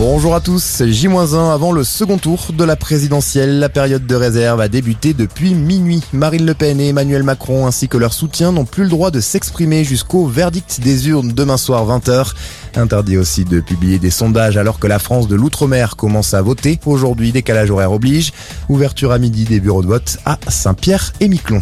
Bonjour à tous, J-1 avant le second tour de la présidentielle. La période de réserve a débuté depuis minuit. Marine Le Pen et Emmanuel Macron ainsi que leurs soutiens n'ont plus le droit de s'exprimer jusqu'au verdict des urnes demain soir 20h. Interdit aussi de publier des sondages alors que la France de l'outre-mer commence à voter. Aujourd'hui, décalage horaire oblige. Ouverture à midi des bureaux de vote à Saint-Pierre et Miquelon.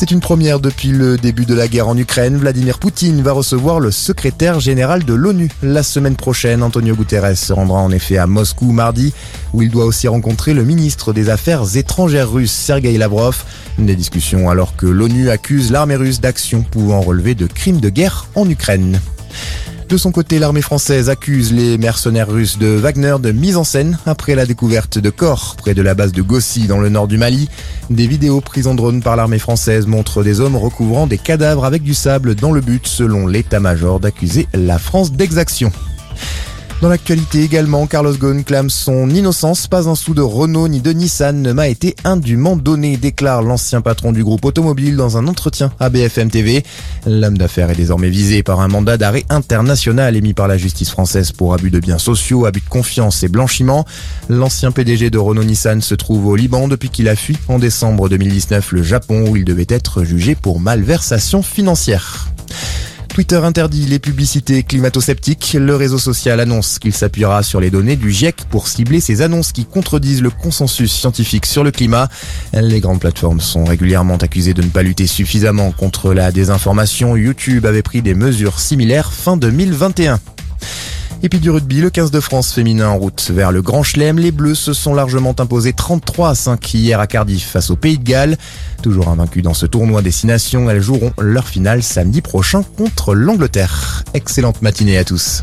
C'est une première depuis le début de la guerre en Ukraine. Vladimir Poutine va recevoir le secrétaire général de l'ONU la semaine prochaine. Antonio Guterres se rendra en effet à Moscou mardi, où il doit aussi rencontrer le ministre des Affaires étrangères russe, Sergei Lavrov. Des discussions alors que l'ONU accuse l'armée russe d'actions pouvant relever de crimes de guerre en Ukraine. De son côté, l'armée française accuse les mercenaires russes de Wagner de mise en scène après la découverte de corps près de la base de Gossi dans le nord du Mali. Des vidéos prises en drone par l'armée française montrent des hommes recouvrant des cadavres avec du sable dans le but, selon l'état-major, d'accuser la France d'exaction. Dans l'actualité également, Carlos Ghosn clame son innocence. Pas un sou de Renault ni de Nissan ne m'a été indûment donné, déclare l'ancien patron du groupe automobile dans un entretien à BFM TV. L'homme d'affaires est désormais visé par un mandat d'arrêt international émis par la justice française pour abus de biens sociaux, abus de confiance et blanchiment. L'ancien PDG de Renault Nissan se trouve au Liban depuis qu'il a fui en décembre 2019 le Japon où il devait être jugé pour malversation financière. Twitter interdit les publicités climato-sceptiques. Le réseau social annonce qu'il s'appuiera sur les données du GIEC pour cibler ces annonces qui contredisent le consensus scientifique sur le climat. Les grandes plateformes sont régulièrement accusées de ne pas lutter suffisamment contre la désinformation. YouTube avait pris des mesures similaires fin 2021. Et puis du rugby, le 15 de France féminin en route vers le Grand Chelem. Les Bleus se sont largement imposés 33 à 5 hier à Cardiff face au Pays de Galles. Toujours invaincus dans ce tournoi destination, elles joueront leur finale samedi prochain contre l'Angleterre. Excellente matinée à tous.